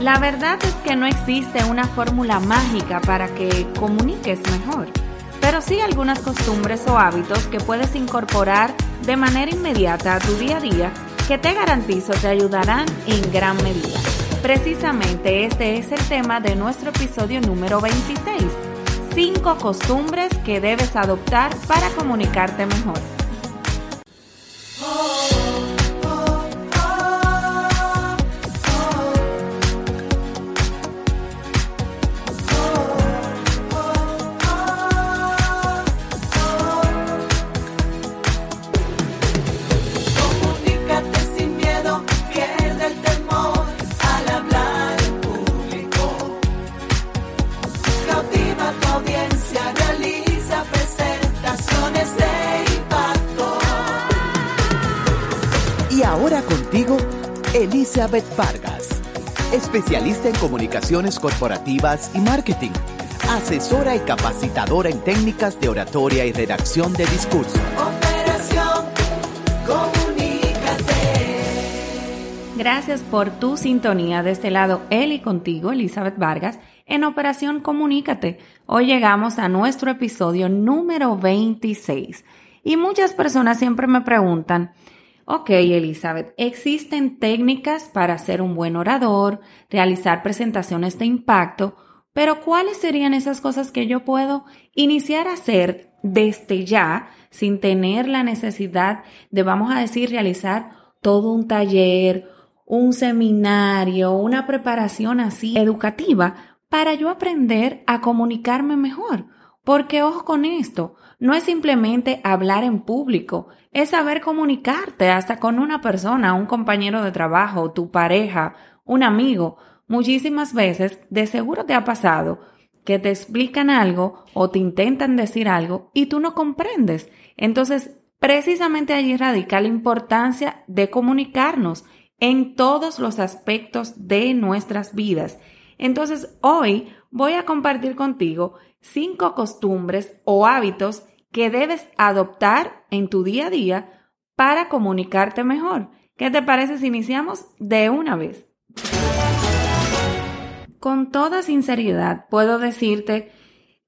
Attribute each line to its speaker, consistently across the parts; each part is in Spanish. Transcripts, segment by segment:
Speaker 1: La verdad es que no existe una fórmula mágica para que comuniques mejor, pero sí algunas costumbres o hábitos que puedes incorporar de manera inmediata a tu día a día que te garantizo te ayudarán en gran medida. Precisamente este es el tema de nuestro episodio número 26. 5 costumbres que debes adoptar para comunicarte mejor.
Speaker 2: Elizabeth Vargas, especialista en comunicaciones corporativas y marketing, asesora y capacitadora en técnicas de oratoria y redacción de discurso.
Speaker 3: Operación Comunícate.
Speaker 1: Gracias por tu sintonía de este lado, él y contigo, Elizabeth Vargas, en Operación Comunícate. Hoy llegamos a nuestro episodio número 26 y muchas personas siempre me preguntan, Ok, Elizabeth, existen técnicas para ser un buen orador, realizar presentaciones de impacto, pero ¿cuáles serían esas cosas que yo puedo iniciar a hacer desde ya sin tener la necesidad de, vamos a decir, realizar todo un taller, un seminario, una preparación así educativa para yo aprender a comunicarme mejor? Porque ojo con esto, no es simplemente hablar en público, es saber comunicarte hasta con una persona, un compañero de trabajo, tu pareja, un amigo. Muchísimas veces de seguro te ha pasado que te explican algo o te intentan decir algo y tú no comprendes. Entonces, precisamente allí radica la importancia de comunicarnos en todos los aspectos de nuestras vidas. Entonces, hoy voy a compartir contigo cinco costumbres o hábitos que debes adoptar en tu día a día para comunicarte mejor. ¿Qué te parece si iniciamos de una vez? Con toda sinceridad puedo decirte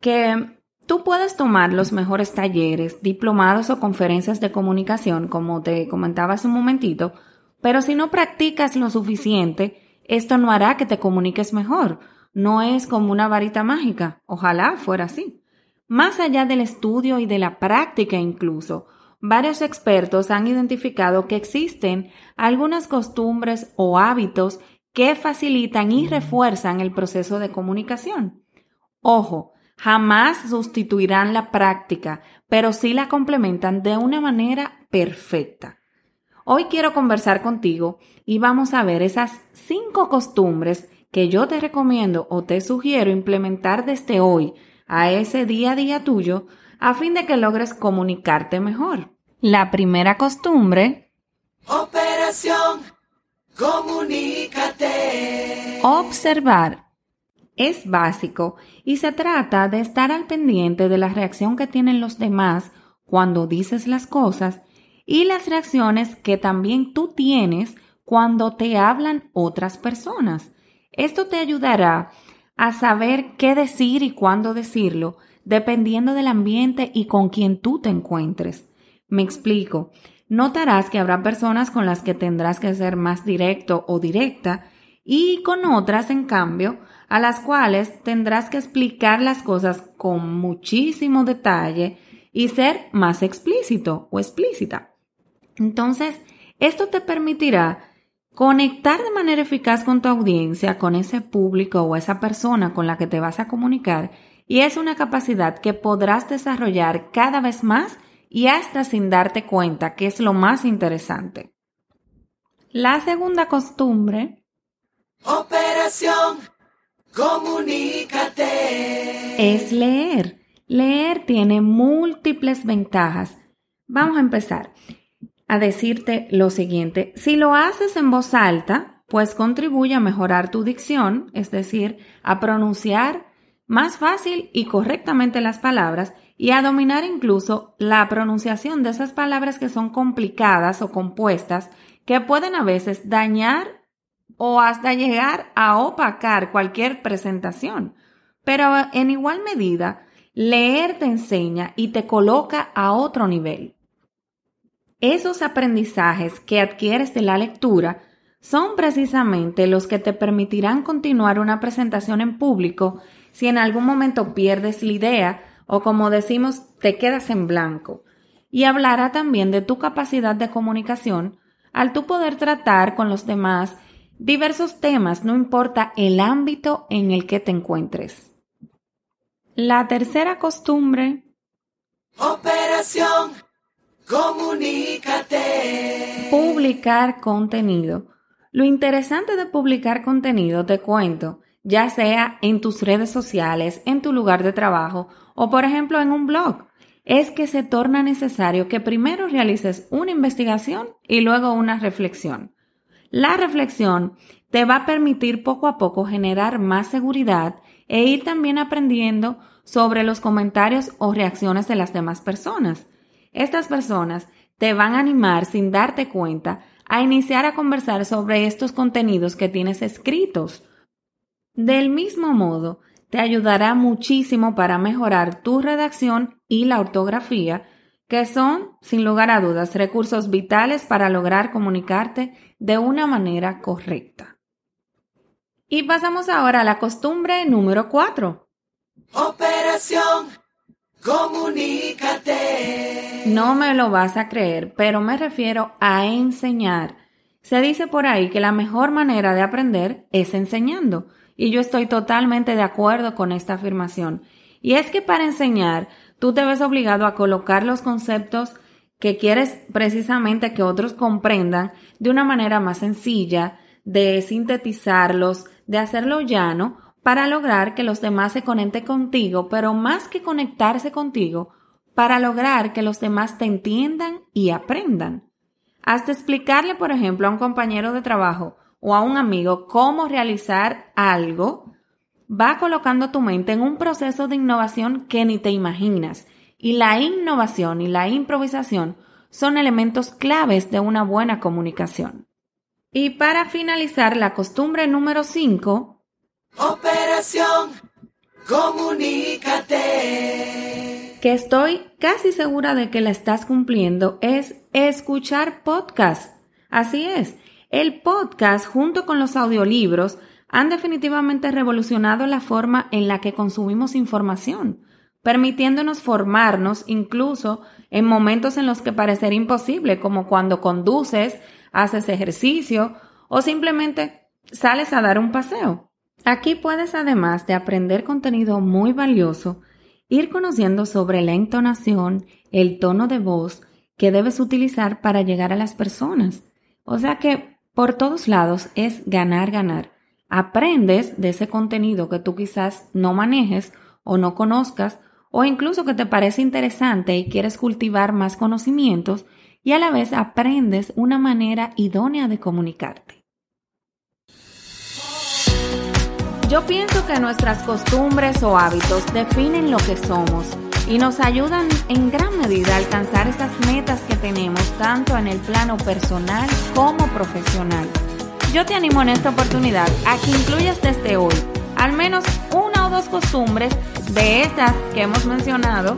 Speaker 1: que tú puedes tomar los mejores talleres, diplomados o conferencias de comunicación, como te comentaba hace un momentito, pero si no practicas lo suficiente, esto no hará que te comuniques mejor. No es como una varita mágica. Ojalá fuera así. Más allá del estudio y de la práctica incluso, varios expertos han identificado que existen algunas costumbres o hábitos que facilitan y refuerzan el proceso de comunicación. Ojo, jamás sustituirán la práctica, pero sí la complementan de una manera perfecta. Hoy quiero conversar contigo y vamos a ver esas cinco costumbres que yo te recomiendo o te sugiero implementar desde hoy a ese día a día tuyo a fin de que logres comunicarte mejor. La primera costumbre.
Speaker 3: Operación Comunícate.
Speaker 1: Observar. Es básico y se trata de estar al pendiente de la reacción que tienen los demás cuando dices las cosas y las reacciones que también tú tienes cuando te hablan otras personas. Esto te ayudará a saber qué decir y cuándo decirlo, dependiendo del ambiente y con quien tú te encuentres. Me explico. Notarás que habrá personas con las que tendrás que ser más directo o directa y con otras, en cambio, a las cuales tendrás que explicar las cosas con muchísimo detalle y ser más explícito o explícita. Entonces, esto te permitirá Conectar de manera eficaz con tu audiencia, con ese público o esa persona con la que te vas a comunicar y es una capacidad que podrás desarrollar cada vez más y hasta sin darte cuenta, que es lo más interesante. La segunda costumbre.
Speaker 3: Operación Comunícate.
Speaker 1: Es leer. Leer tiene múltiples ventajas. Vamos a empezar a decirte lo siguiente. Si lo haces en voz alta, pues contribuye a mejorar tu dicción, es decir, a pronunciar más fácil y correctamente las palabras y a dominar incluso la pronunciación de esas palabras que son complicadas o compuestas que pueden a veces dañar o hasta llegar a opacar cualquier presentación. Pero en igual medida, leer te enseña y te coloca a otro nivel. Esos aprendizajes que adquieres de la lectura son precisamente los que te permitirán continuar una presentación en público si en algún momento pierdes la idea o como decimos te quedas en blanco. Y hablará también de tu capacidad de comunicación al tú poder tratar con los demás diversos temas, no importa el ámbito en el que te encuentres. La tercera costumbre.
Speaker 3: Operación Comunícate.
Speaker 1: Publicar contenido. Lo interesante de publicar contenido, te cuento, ya sea en tus redes sociales, en tu lugar de trabajo o por ejemplo en un blog, es que se torna necesario que primero realices una investigación y luego una reflexión. La reflexión te va a permitir poco a poco generar más seguridad e ir también aprendiendo sobre los comentarios o reacciones de las demás personas. Estas personas te van a animar sin darte cuenta a iniciar a conversar sobre estos contenidos que tienes escritos. Del mismo modo, te ayudará muchísimo para mejorar tu redacción y la ortografía, que son, sin lugar a dudas, recursos vitales para lograr comunicarte de una manera correcta. Y pasamos ahora a la costumbre número 4.
Speaker 3: Operación Comunícate.
Speaker 1: No me lo vas a creer, pero me refiero a enseñar. Se dice por ahí que la mejor manera de aprender es enseñando. Y yo estoy totalmente de acuerdo con esta afirmación. Y es que para enseñar, tú te ves obligado a colocar los conceptos que quieres precisamente que otros comprendan de una manera más sencilla, de sintetizarlos, de hacerlo llano, para lograr que los demás se conecten contigo, pero más que conectarse contigo, para lograr que los demás te entiendan y aprendan. Hasta explicarle, por ejemplo, a un compañero de trabajo o a un amigo cómo realizar algo, va colocando tu mente en un proceso de innovación que ni te imaginas. Y la innovación y la improvisación son elementos claves de una buena comunicación. Y para finalizar, la costumbre número 5.
Speaker 3: Operación Comunícate.
Speaker 1: Que estoy casi segura de que la estás cumpliendo es escuchar podcast. Así es, el podcast junto con los audiolibros han definitivamente revolucionado la forma en la que consumimos información, permitiéndonos formarnos incluso en momentos en los que parecería imposible, como cuando conduces, haces ejercicio o simplemente sales a dar un paseo. Aquí puedes, además de aprender contenido muy valioso, ir conociendo sobre la entonación, el tono de voz que debes utilizar para llegar a las personas. O sea que por todos lados es ganar, ganar. Aprendes de ese contenido que tú quizás no manejes o no conozcas o incluso que te parece interesante y quieres cultivar más conocimientos y a la vez aprendes una manera idónea de comunicarte. Yo pienso que nuestras costumbres o hábitos definen lo que somos y nos ayudan en gran medida a alcanzar esas metas que tenemos tanto en el plano personal como profesional. Yo te animo en esta oportunidad a que incluyas desde hoy al menos una o dos costumbres de estas que hemos mencionado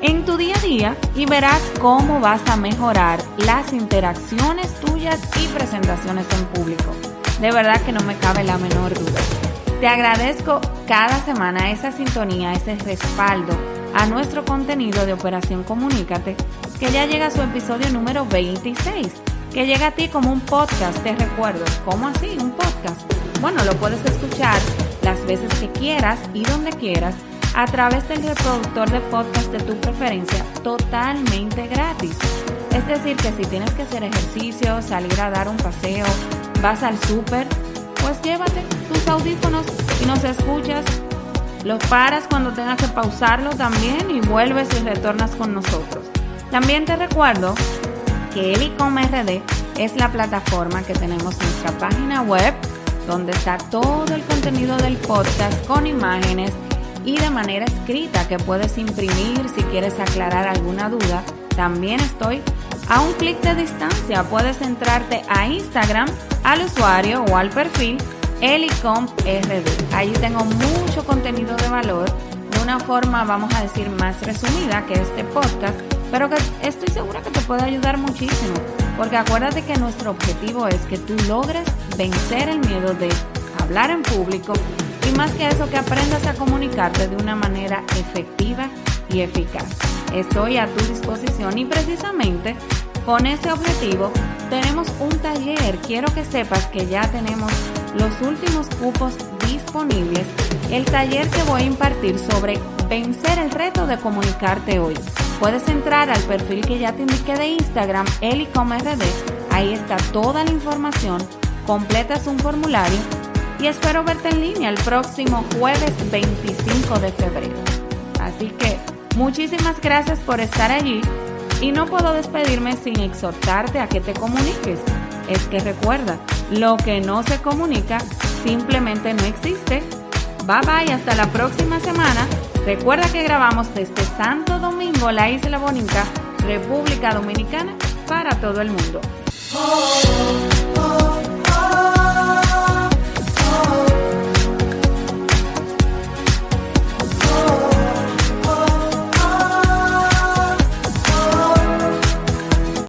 Speaker 1: en tu día a día y verás cómo vas a mejorar las interacciones tuyas y presentaciones en público. De verdad que no me cabe la menor duda. Te agradezco cada semana esa sintonía, ese respaldo a nuestro contenido de Operación Comunícate, que ya llega a su episodio número 26, que llega a ti como un podcast, te recuerdo. ¿Cómo así? ¿Un podcast? Bueno, lo puedes escuchar las veces que quieras y donde quieras a través del reproductor de podcast de tu preferencia totalmente gratis. Es decir, que si tienes que hacer ejercicio, salir a dar un paseo, vas al súper, pues llévate audífonos y nos escuchas lo paras cuando tengas que pausarlo también y vuelves y retornas con nosotros. También te recuerdo que Elicom RD es la plataforma que tenemos en nuestra página web donde está todo el contenido del podcast con imágenes y de manera escrita que puedes imprimir si quieres aclarar alguna duda. También estoy a un clic de distancia. Puedes entrarte a Instagram al usuario o al perfil Elicomp RD. Ahí tengo mucho contenido de valor de una forma, vamos a decir, más resumida que este podcast, pero que estoy segura que te puede ayudar muchísimo. Porque acuérdate que nuestro objetivo es que tú logres vencer el miedo de hablar en público y más que eso que aprendas a comunicarte de una manera efectiva y eficaz. Estoy a tu disposición y precisamente con ese objetivo tenemos un taller. Quiero que sepas que ya tenemos los últimos cupos disponibles. El taller que voy a impartir sobre vencer el reto de comunicarte hoy. Puedes entrar al perfil que ya te indiqué de Instagram, elicomrd. Ahí está toda la información. Completas un formulario y espero verte en línea el próximo jueves 25 de febrero. Así que muchísimas gracias por estar allí y no puedo despedirme sin exhortarte a que te comuniques. Es que recuerda, lo que no se comunica simplemente no existe. Bye bye, hasta la próxima semana. Recuerda que grabamos desde Santo Domingo, la Isla Bonita, República Dominicana, para todo el mundo.
Speaker 3: Oh.